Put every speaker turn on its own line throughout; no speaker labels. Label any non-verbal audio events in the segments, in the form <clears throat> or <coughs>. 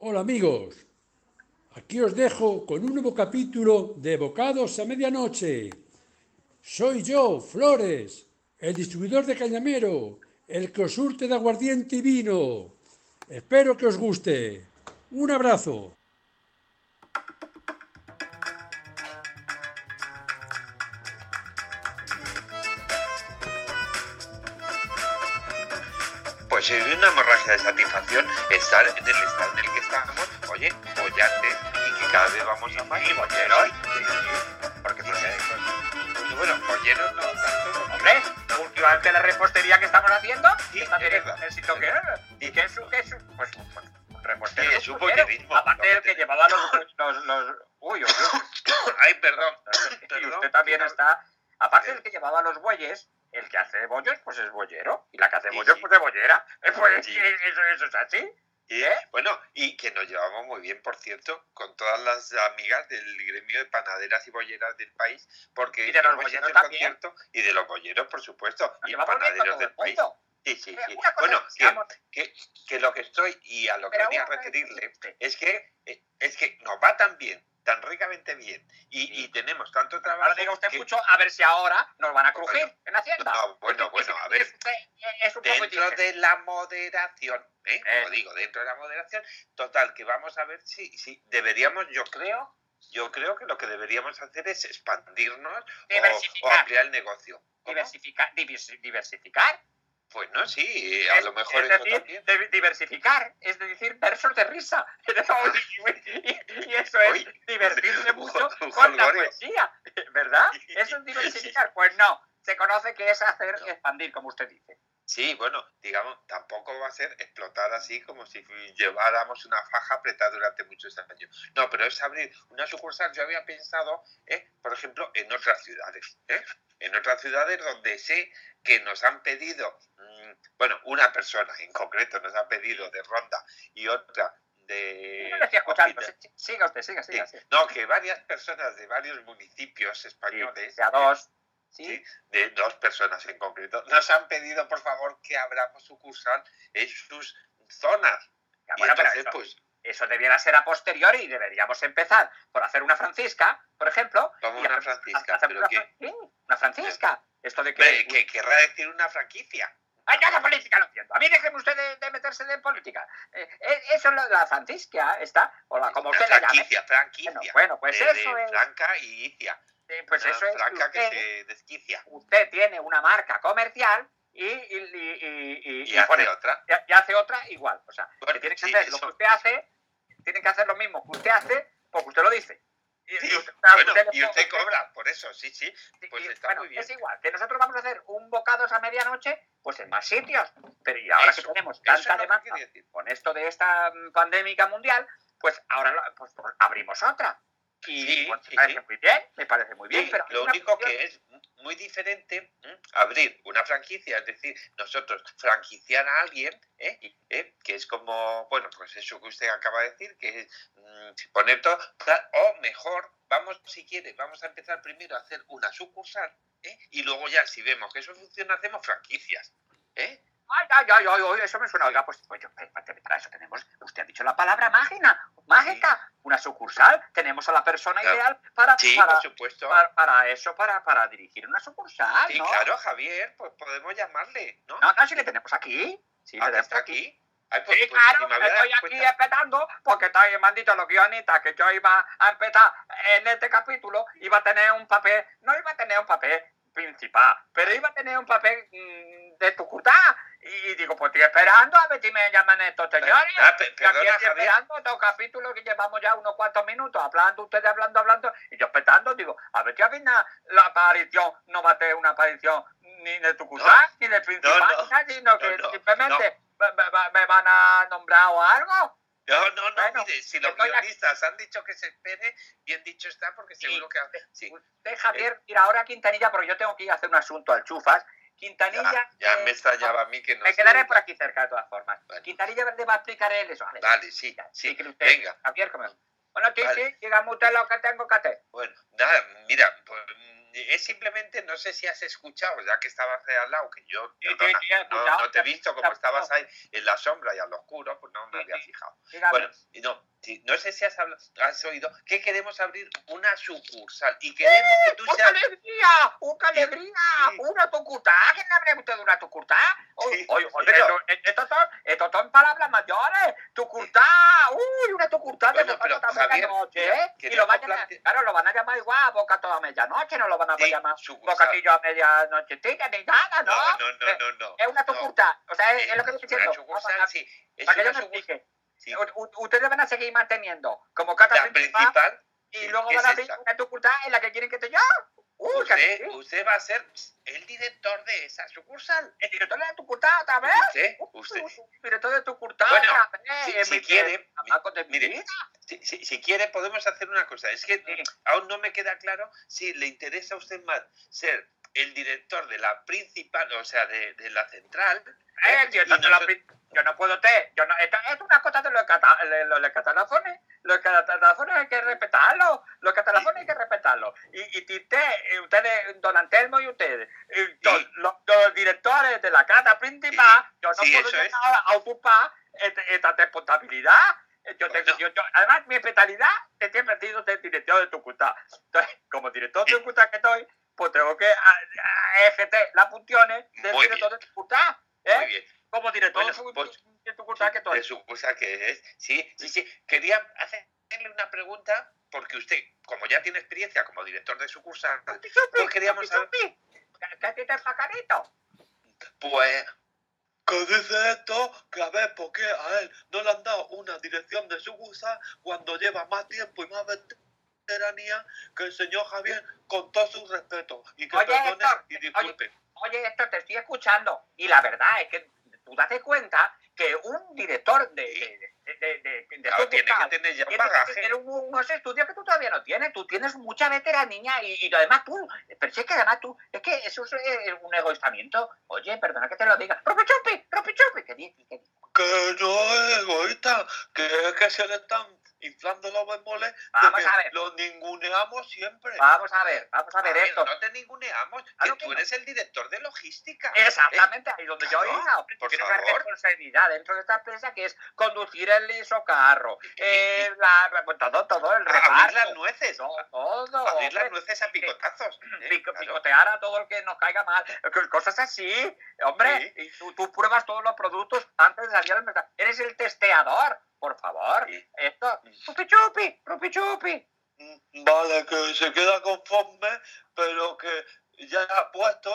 Hola amigos, aquí os dejo con un nuevo capítulo de Bocados a Medianoche. Soy yo, Flores, el distribuidor de Cañamero, el que os surte de aguardiente y vino. Espero que os guste. Un abrazo.
De satisfacción estar en el estado en el que estamos, oye, bollante, y que cada vez vamos a más.
Sí, bolleros.
Porque, eh, bueno, bolleros no tanto.
Hombre, últimamente la repostería que estamos haciendo,
Sí,
está
es
teniendo éxito que ¿Y qué es un qué es un- Pues, pues,
es un bollerismo,
Aparte del
que
llevaba los, <laughs> los, Uy.
Ay, perdón.
Y usted también está. Aparte del que llevaba los bueyes, bollos, pues es bollero. Y la que hace bollos,
sí.
pues es bollera. Eh, Pues
Sí.
eso, eso es así.
Y,
¿Eh?
Bueno, y que nos llevamos muy bien, por cierto, con todas las amigas del gremio de panaderas y bolleras del país, porque
Y de los bolleros también.
concierto, y de los bolleros, por supuesto,
Nos
y panaderos del
el
país. Sí, sí,
Eh,
sí. Bueno,
que
que, lo que estoy y a lo que
Pero
venía a referirle es que eh, es que nos va tan bien, tan ricamente bien, y, y tenemos tanto trabajo.
Ahora diga usted
que-
mucho, a ver si ahora nos van a
Bueno,
crujir en Hacienda.
no, bueno, bueno, a ver.
Es, es un poco
dentro de la moderación, ¿eh?
Eh.
Como digo, dentro de la moderación, total, que vamos a ver si, si deberíamos, yo creo, yo creo que lo que deberíamos hacer es expandirnos o, ampliar el negocio. ¿Cómo?
Diversificar, divers- diversificar.
Pues no, sí, a
Es-
lo mejor
es
eso
decir,
también.
de- diversificar, es decir, versos de risa. <laughs> y, eso es
Uy.
divertirse <laughs> mucho
un
con la poesía, ¿verdad? Eso es diversificar. <laughs> Pues no, se conoce que es hacer expandir, como usted dice.
Sí, bueno, digamos, tampoco va a ser explotar así como si lleváramos una faja apretada durante muchos años. No, pero es abrir una sucursal. Yo había pensado, ¿eh? por ejemplo, en otras ciudades. ¿eh? En otras ciudades donde sé que nos han pedido, mm, bueno, una persona en concreto nos ha pedido de Ronda y otra de...
No escuchando. Siga usted, siga,
Sí,
siga. sí.
No, que varias personas de varios municipios españoles...
Sí, a dos. Sí.
¿sí? de dos personas en concreto, nos han pedido por favor que abramos sucursal en sus zonas.
Ya,
Y
bueno,
entonces, pues,
eso debiera ser a posteriori y deberíamos empezar por hacer una francisca, por ejemplo.
Como una francisca,
hacer
pero
una,
que-
fran- sí, una francisca. Esto de que...
que, que querrá decir una franquicia.
Ay, yo de política no entiendo. A mí déjeme usted de, de meterse de política. Eh, eh, eso es de la francisca, está, o la, como
Una
usted la llame.
franquicia, franquicia.
Bueno, bueno, pues
de,
eso
de
es.
Franca y Icia.
eh, Pues
Una
eso es.
franca que se desquicia.
usted tiene una marca comercial y, y,
hace
pone-
otra.
y- hace otra igual. O sea,
Bueno,
que tiene que
sí,
hacer lo que usted hace, tiene que hacer lo mismo que usted hace porque usted lo dice. Y,
Sí,
usted, a
bueno,
usted le
y usted
pone-
cobra por eso, sí, sí. Pues
y,
está
bueno,
muy bien.
Es igual, que nosotros vamos a hacer un bocados a medianoche, pues en más sitios. Pero y ahora
Eso,
que tenemos tanta demanda con esto de esta mm, pandémica mundial, pues ahora pues, pues, abrimos otra. Y
Sí,
pues,
sí,
me parece muy bien, me parece muy bien. Pero
lo único que es muy diferente abrir una franquicia, es decir, nosotros franquiciar a alguien, ¿eh? ¿eh? que es como, bueno, pues eso que usted acaba de decir, que es mm, poner todo, o mejor, vamos, si quiere, vamos a empezar primero a hacer una sucursal, ¿eh? y luego ya, si vemos que eso funciona, hacemos franquicias. ¿eh?
Ay, ay, ay, ay, ay, eso me suena. Oiga, pues, pues yo, espérate, para eso tenemos. Usted ha dicho la palabra mágica, mágica. Una sucursal. Tenemos a la persona
Claro.
ideal para,
Sí,
para,
por supuesto.
para, para eso, para, para dirigir una sucursal.
Sí,
¿no?
claro, Javier, pues podemos llamarle, ¿no?
No, no, si le tenemos aquí. Sí,
Ah,
le
está aquí. Ay, pues-
Sí,
pues,
claro,
me
estoy aquí
cuenta-
empezando porque estoy, me han dicho los guionistas que yo iba a empezar en este capítulo, iba a tener un papel, no iba a tener un papel principal, pero iba a tener un papel mm, de Tucutá. Y digo, pues estoy esperando a ver si me llaman estos señores.
Ah, pe-
aquí estoy
Javier.
esperando estos capítulos que llevamos ya unos cuantos minutos, hablando, ustedes hablando, hablando, y yo esperando, digo, a ver si al final la aparición no va a tener una aparición ni de Tucutá, ni de principal,
no,
nada, sino que
no, no,
simplemente me, me- me van a nombrar o algo.
No, no, no,
Bueno,
mire, si los guionistas han dicho que se espere, bien dicho está, porque
Sí.
seguro que... Sí,
Usted, Javier, mira, ahora Quintanilla, porque yo tengo que ir a hacer un asunto al Chufas. Quintanilla.
ya, ya
eh,
me extrañaba a mí que no
Me quedaré por aquí cerca de todas formas. Quintanilla Verde va a explicar él eso. Vale,
Vale, sí,
ya,
sí,
usted,
venga.
Javier, Bueno, Titi,
Vale.
dígame usted lo que tengo que hacer.
Bueno, nada, mira, pues, es simplemente, no sé si has escuchado, ya que estabas de al lado, que yo
Sí,
no,
sí,
te he visto, como estabas ahí en la sombra y al oscuro, pues no me había fijado. Bueno, y no, no sé si has, habla- has oído que queremos abrir una sucursal y queremos que tú
¡Una
seas...
alegría! ¡Una alegría!
Sí.
¡Una tucurtá! ¿Quién le usted de una? Oye,
Sí,
oye, oye,
pero-
esto, esto son, esto son palabras mayores. ¡Tucurtá! ¡Uy, una de
Bueno,
boca
pero, Javier,
medianoche,
mira,
¿eh? Y lo van a,
plante-
claro, lo van a llamar igual boca toda medianoche, no lo van a
Sí,
llamar
sucursal.
bocatillo a medianoche, ni nada, ¿no?
No, no, no, no, no.
Es una
no.
tucurtá. O sea, es, es lo que estoy
Una
diciendo.
sucursal, sí. Es
Para que yo
una
me
sucursal.
explique.
Sí.
U- u- Ustedes van a seguir manteniendo como cata
La
principal
principal,
y luego
¿qué
van a
esa?
una tucurtá en la que quieren que esté yo. Uy,
usted, usted va a ser el director de esa sucursal.
El director de tu curta otra vez.
Usted, usted.
El director de tu curta
Bueno,
otra vez.
si- quiere, mire. Si, si- si quiere, podemos hacer una cosa. Es que
Sí.
aún no me queda claro si le interesa a usted más ser el director de la principal, o sea, de, de la central.
Eh,
¿eh?
el director
Y
de la pri- Yo no puedo te. Yo no, esto es una cosa de los, cata, de los catalafones. Los catalafones hay que respetarlo. Los catalafones hay que respetarlo. Y, y, usted, eh, ustedes, don Antelmo y ustedes, don-
Sí.
los, los directores de la cata principal,
Sí.
yo no
Sí,
puedo llegar a ocupar esta, esta responsabilidad. Yo tengo,
Bueno.
yo- yo- además, mi especialidad es siempre ha sido ser director de Tucutá. Entonces, como director de. Tucutá que estoy, pues tengo que a- a- ejercer las funciones del
Muy
director de Tucutá. ¿eh?
Muy bien.
Como director
Bueno,
de
pues,
de Tucutá que estoy.
De sucursal que es. Sí, sí, sí. Quería hacerle una pregunta, porque usted, como ya tiene experiencia como director de sucursal, pues queríamos
chupi. ¿Qué- ¿Qué tiene el pajarito?
Pues, ¿qué dice esto? Que a ver, ¿por qué a él no le han dado una dirección de sucursal cuando lleva más tiempo y más veteranía que el señor Javier con todo su respeto? Y que
Oye,
perdone
Héctor,
y disculpe.
Oye, esto te estoy escuchando. Y la verdad es que tú date cuenta que un director de, de, de, de, de-
Claro, tiene que tener ya
tiene que
bagaje.
tener un- unos estudios que tú todavía no tienes. Tú tienes mucha veteranía y, y además tú, pero si es que además tú, es que eso es un egoístamiento. Oye, perdona que te lo diga. ¡Ropi chupi! ¡Ropi chupi! ¿Qué dices? ¿Qué dices?
Que no es egoísta, que es que se le están inflando los bemoles
Vamos a ver.
los ninguneamos siempre.
Vamos a ver, vamos a ver
A ver,
esto.
No te ninguneamos,
Ah,
que
que
tú
no.
eres el director de logística.
Exactamente, ahí donde yo
claro,
iba.
por
Tiene una responsabilidad dentro de esta empresa que es conducir el liso carro, eh, la, todo, todo, el
A abrir las
reparto.
nueces.
Todo, todo.
abrir las nueces a picotazos. <clears throat> ¿eh?
pico-
Claro.
picotear a todo el que nos caiga mal. Cosas así, hombre.
Sí.
Y tú, tú pruebas todos los productos antes de salir al mercado. Eres el testeador, por favor.
Sí.
Esto, rupi chupi, rupi chupi.
Mm, Vale, que se queda conforme, pero que ya ha puesto,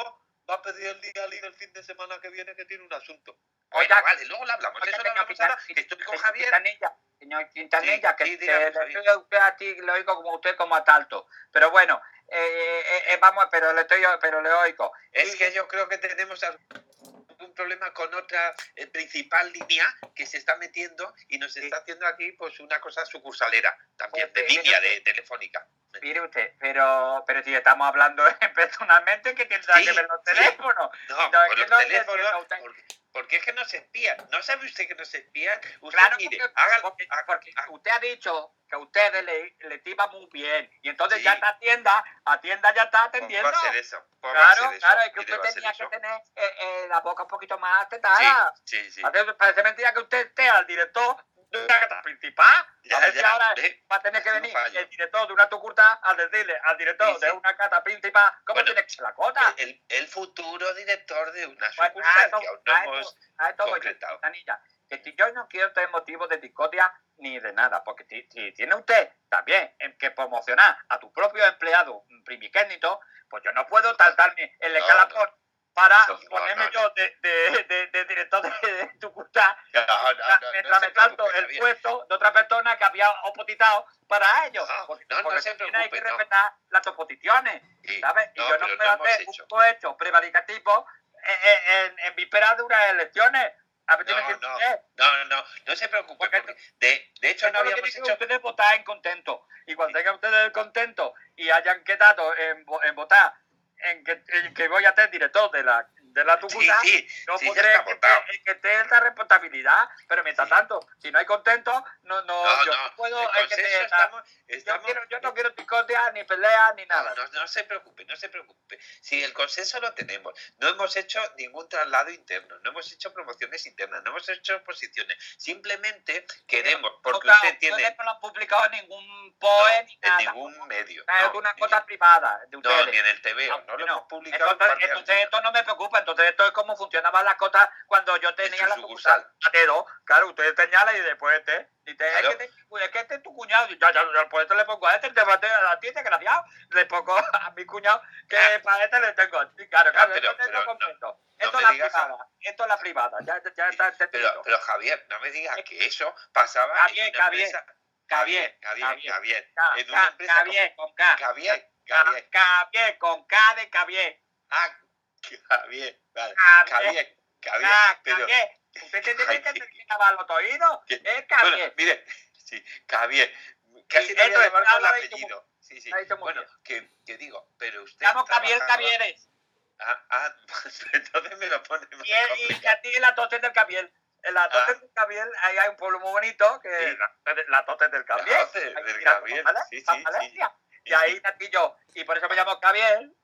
va a pedir el día libre el fin de semana que viene que tiene un asunto.
Oiga,
Bueno, vale, luego lo hablamos. Eso lo ahora,
Quintan-
que estoy con Javier.
Quintanilla, señor Quintanilla,
Sí,
que
sí, dígame,
le
Javier.
estoy a usted a ti, le oigo como usted como a talto. Pero bueno, eh, eh, eh, vamos, pero le estoy, pero le oigo.
Es que yo creo que tenemos un problema con otra eh, principal línea que se está metiendo y nos está haciendo aquí pues una cosa sucursalera también, de
Pues, sí,
línea de telefónica.
Mire usted, pero, pero si estamos hablando <laughs> personalmente, que tendrá
Sí,
que ver los
sí.
teléfonos?
No,
No,
por los
no
teléfonos, porque, porque es que nos espían. ¿No sabe usted que nos espían? Usted
Claro,
mire,
porque,
haga-
porque-
haga-
porque
haga-
usted ha dicho que a ustedes le, le tiba muy bien y entonces
Sí.
ya está atienda, atienda ya está
pues
atendiendo.
a eso. pues a
Claro,
eso,
claro, es que usted
a
tenía que tener eh, eh, la boca un poquito más tetada.
Sí, sí, sí.
Parece, mentira que usted esté al director de una cata principal.
Ya,
a ver si
ya,
ahora
ve,
va a tener que venir
fallo.
el director de una tucurta a decirle al director
Sí, sí.
de una cata principal cómo
Bueno,
tiene que ser la cota.
El, el futuro director de una sucursal
a esto-
que aún no
a
hemos
a esto yo. Quintanilla, que si yo no quiero tener motivos de discordia ni de nada, porque si, tiene usted también en que promocionar a tu propio empleado primigénito, pues yo no puedo saltarme el
No,
para
No, no,
ponerme
no,
yo de, de, de, de director de,
no, no
mientras me salto
preocupe,
el puesto de otra persona que había opositado para ello.
No,
porque porque
se
hay que respetar las oposiciones,
Sí,
¿sabes? Y yo no puedo hacer
hecho.
un cohecho prevaricativo en, en, en de unas elecciones. A ver,
No, no. No, no, se preocupe, de, de hecho no habíamos hecho...
ustedes votar en contento. Y cuando tengan ustedes el contento y hayan quedado en, en votar en que, en que voy a ser director de la de la
Sí,
tucuta,
sí,
yo
sí,
podré que, esté esa responsabilidad, pero mientras
Sí.
tanto, si no hay contento, no, no,
No,
yo
no,
no puedo
el
que te-
consenso estamos,
yo,
estamos-
quiero- yo no quiero ticotear, ni peleas, ni
No,
nada.
no, no se preocupe, no se preocupe. Si el consenso lo tenemos, no hemos hecho ningún traslado interno, no hemos hecho promociones internas, no hemos hecho posiciones. Simplemente queremos, porque usted tiene
no lo han publicado en ningún
no,
POE ni
en ningún medio.
es
no,
una cosa privada de
no,
ustedes.
ni en el TVO, no lo
no.
hemos publicado. en
Entonces, esto no me preocupa, entonces esto es como funcionaban las cosas cuando yo tenía la
sucursal.
sucursal a. Claro, ustedes señalan y después este, y te,
Claro.
es, que te- es que este es tu cuñado, y ya, ya, ya, pues este le pongo a este, te bate a la tía, desgraciado, le pongo <laughs> a mi cuñado, que
Ah.
para este le tengo. Sí, Claro,
Ah,
claro,
pero-
entonces
pero
no esto
me
es la privada, esto es la privada, ya, ya está entendido.
Pero, pero Javier, no me digas que eso pasaba
Javier,
en una
Javier,
empresa.
Javier,
Javier,
Javier.
Javier.
Javier, con K.
Javier, Javier.
Javier, con K de Javier.
Ah, Javier, vale.
Javier.
Javier, Javier.
Ah,
pero-
Javier. Usted <laughs> tiene que
Javier.
lavar los oídos. Es
Bueno,
Javier.
mire, sí, Javier. Casi
Sí,
te voy
esto
a
es,
llamar con el apellido. Sí, sí. Bueno, que, que digo, pero usted.
Llamo Javier Javieres.
Ah, ah, <laughs> entonces me lo pone más
Y, y a ti en la Tote del Cabiel. En la Tote
Ah.
del Cabiel, ahí hay un pueblo muy bonito, que
Sí.
es la, la Tote del Cabiel.
La Tote
Ahí
del
¿vale?
sí, sí, sí.
Y ahí nací yo. Y por eso me llamo Cabiel.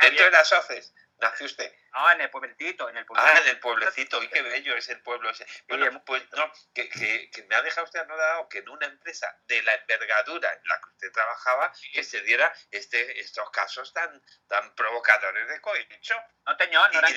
Dentro de las hoces nació usted.
No, en el pueblecito, en el
Ah,
pueblecito.
en el pueblecito, y qué bello es el pueblo ese. Bueno,
es-
pues no, que, que, que me ha dejado usted anodado que en una empresa de la envergadura en la que usted trabajaba, que se diera este, estos casos tan, tan provocadores de cohecho.
No, señor, no era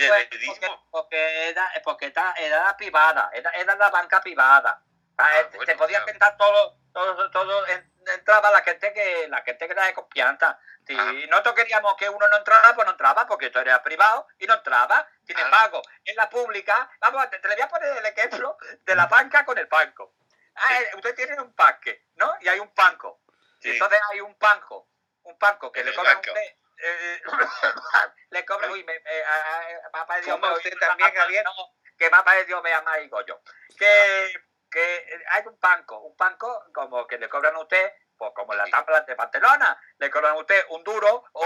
porque, porque era, porque era, era privada, era, era la banca privada. Ah,
Ah,
eh,
bueno,
se podía
claro.
sentar todo, todo, todo, en- entraba la gente que la gente que era de confianza. Si
Ah.
nosotros queríamos que uno no entrara, pues no entraba, porque esto era privado y no entraba. Sin
Ah.
embargo, en la pública, vamos, te, te le voy a poner el ejemplo de la banca con el banco. Ah,
Sí.
eh, usted tiene un parque, ¿no? Y hay un banco. Y entonces hay un banco, un banco que
En
le cobra eh, <coughs> le cobra, uy, me, me, a- a- me ha parecido
¿Fuma
me-
usted también, Javier?
no, que me ha parecido me ama y Goyo. Que, que hay un banco, un banco como que le cobran a usted, pues como la tabla de Barcelona, le cobran a usted un duro o,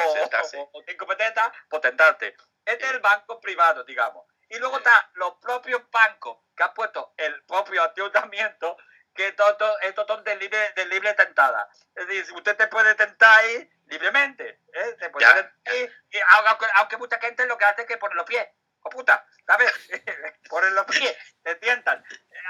cinco pesetas por tentarte. Este es el banco privado, digamos. Y luego
Sí.
está los propios bancos que ha puesto el propio ayuntamiento que todo, esto son de libre, de libre tentada. Es decir, usted te puede tentar ahí libremente. ¿eh? Puede
Ya,
tentar ahí, y aunque, aunque mucha gente lo que hace es que pone los pies. ¡Oh, puta! ¿Sabes? Ponen los pies, te tientan.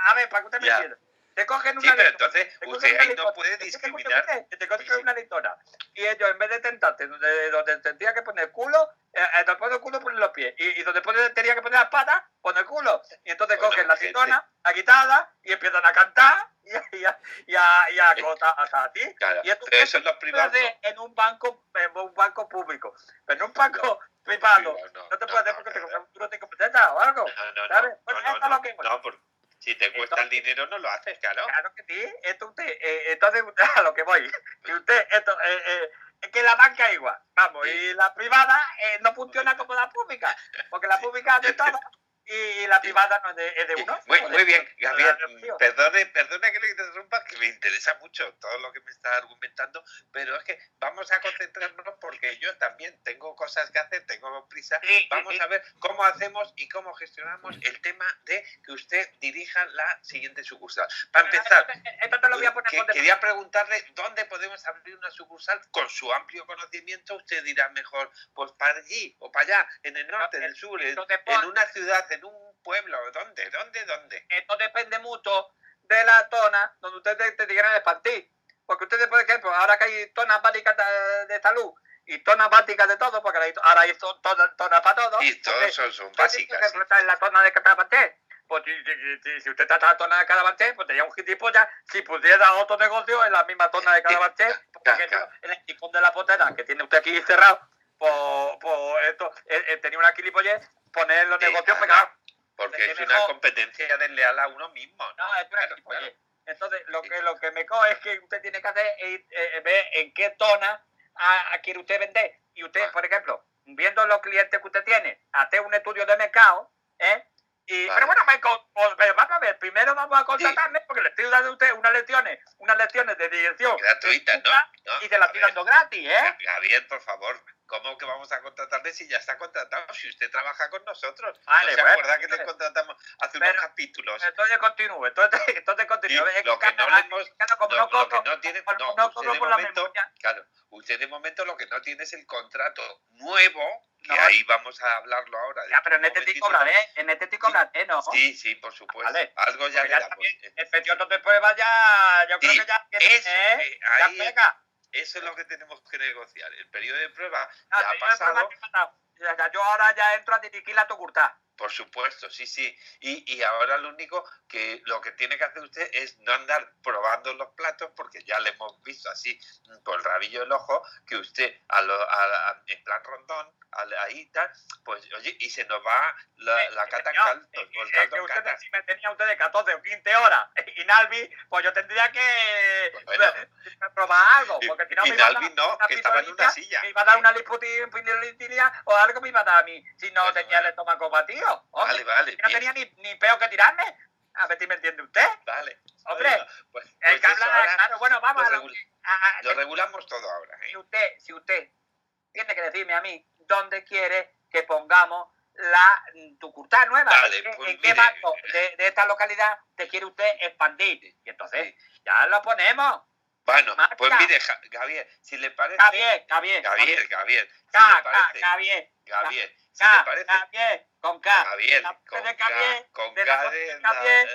A ver, para que usted me entienda. Te cogen
Sí,
una
pero
letona,
entonces usted ahí no puede discriminar.
Te cogen
Sí, sí.
una. Y ellos, en vez de tentarte donde, donde tendría que poner el culo, eh, eh, donde pone el culo ponen los pies. Y, y donde pone, tenía que poner las patas, pone el culo. Y entonces
Bueno,
cogen la letona, la guitarra, y empiezan a cantar y, a- y, a- y, a- y a acotar hasta a ti.
Claro,
Y
eso es lo privado.
en un banco en un banco público pero en un banco
no,
te puedes porque te compras un duro de competenta o algo
No, no, no.
¿sabes?
no,
Bueno,
no,
esto es
no,
lo que voy.
no, porque si te cuesta el dinero no lo haces, claro.
claro que sí esto usted eh, entonces <laughs> a lo que voy que usted esto eh, eh, es que la banca es igual vamos
Sí.
y la privada eh, no funciona como la pública porque la pública de todo <laughs> y la privada no es de, es de uno
Muy, bien, Gabriel.
tío.
Perdone, perdone que le interrumpa, que me interesa mucho todo lo que me está argumentando, pero es que vamos a concentrarnos porque yo también tengo cosas que hacer, tengo prisa.
Sí,
Vamos
sí.
a ver cómo hacemos y cómo gestionamos el tema de que usted dirija la siguiente sucursal. Para empezar,
esto, esto te lo voy a poner
que-
por defecto.
quería preguntarle dónde podemos abrir una sucursal con su amplio conocimiento. Usted dirá mejor, pues para allí o para allá, en el norte, en el sur, en, una ciudad, en un pueblo. ¿Dónde? ¿Dónde? ¿Dónde?
esto depende mucho de la zona donde ustedes te quieran expandir. Porque ustedes, por ejemplo, ahora que hay zonas básicas de, de salud y zonas básicas de todo, porque ahora hay, zonas para todo.
Y todos son, son básicas.
Por ejemplo, está en la zona de Catabanté. Pues si, si- usted está en la zona de Catabanté, pues sería un gilipollas si pudiera otro negocio en la misma zona de Catabanté. Por
Claro,
ejemplo,
claro.
en el ticón de la potera que tiene usted aquí cerrado, pues, pues esto, eh, eh, tenía una gilipollez poner los
Sí,
negocios
claro.
pegados.
Porque
que
es una competencia desleal a uno mismo. ¿no?
No, es una
Claro,
gilipollez.
claro.
Entonces, lo que, lo que me coge es que usted tiene que hacer es eh, ver en qué zona a, a quiere usted vender. Y usted,
Ah.
por ejemplo, viendo los clientes que usted tiene, hacer un estudio de mercado, ¿eh? Y,
Vale.
Pero bueno, o- pero vamos a ver, primero vamos a contratarme porque le estoy dando a usted unas lecciones, unas lecciones de dirección
Gratuitas, ¿no? No,
y se las estoy dando gratis, ¿eh?
Gabriel, por favor, ¿Cómo que vamos a contratarle si ya está contratado? Si usted trabaja con nosotros.
Vale,
¿No se
bueno,
acuerda que le
pero-
contratamos hace
pero-
unos capítulos?
Entonces continúe, entonces, <laughs> entonces continúe. Es
lo que no le hemos- No,
no
lo que no tiene, no, usted de momento, claro, usted de momento lo que no tiene es el contrato nuevo, que
No.
ahí vamos a hablarlo ahora.
Ya, pero en este te
momentito.
cobraré, en este te cobraré, ¿no?
Sí, sí, por supuesto.
Vale.
Algo ya le damos.
el periodo de prueba ya, yo creo
Sí,
que ya
eso,
¿eh?
eh,
Ya
ahí-
pega.
Eso es lo que tenemos que negociar. El periodo de prueba
No,
ya ha
prueba
pasado.
ha ya, yo ahora ya entro a dirigir la tucurtá.
Por supuesto, sí, sí. Y, y ahora lo único que lo que tiene que hacer usted es no andar probando los platos porque ya le hemos visto así mm, por el rabillo del ojo que usted a lo- a- a- en plan rondón, ahí tal, pues oye, y se nos va la, la cata en caldo,
eh, eh,
caldo
que
en
ustedes,
cata.
si me tenía ustedes 14 o 15 horas <laughs> y Nalvi, pues yo tendría que
Bueno. <laughs>
probar algo. Porque si no
y
me iba a dar
Nalvi no, que estaba en una silla.
Me iba a dar una lipotilia <laughs> o algo me iba a dar a mí si no
Bueno,
tenía
bueno.
el estómago batido. Hombre,
Vale, vale.
si no tenía ni, ni peo que tirarme. A ver si me entiende usted.
Vale.
Hombre,
Bueno, pues,
el
pues
que habla, claro, bueno, vamos
lo
a lo
regul-
que- a- a-
lo regulamos todo ahora. ¿eh?
si usted, si usted tiene que decirme a mí dónde quiere que pongamos la mm, tucurtá nueva, qué-
pues
en qué barrio de, de esta localidad te quiere usted expandir. Y entonces ya lo ponemos.
Bueno, pues mire, Ja- Javier, si le parece.
Javier, Javier.
Javier, Javier. Si le
ca-
parece.
Javier.
Javier, si
Ca-
le parece.
Javier, con K.
Javier, con K, con K de la- del
Javier.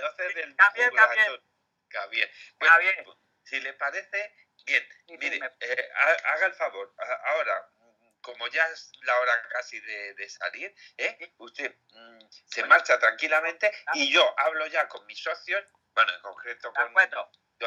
Pues, si le parece, bien. Mire, eh, ha- haga el favor. Ahora, mm, como ya es la hora casi de, de salir, ¿eh? usted mm, se marcha tranquilamente y yo hablo ya con mis socios, bueno, en concreto con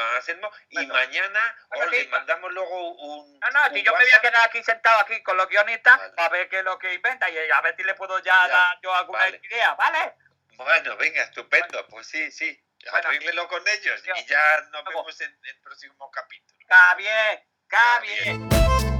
Anselmo, y mañana
Bueno,
os
sí,
le mandamos luego un.
No, no, si yo me voy a quedar aquí sentado aquí con los guionistas
Vale.
para ver qué es lo que inventa y a ver si le puedo ya,
Ya,
dar yo alguna
vale.
idea, ¿vale?
Bueno, venga, estupendo. Pues sí, sí. Arréglelo con ellos y ya nos vemos en el próximo capítulo.
Está bien, está
Está
bien.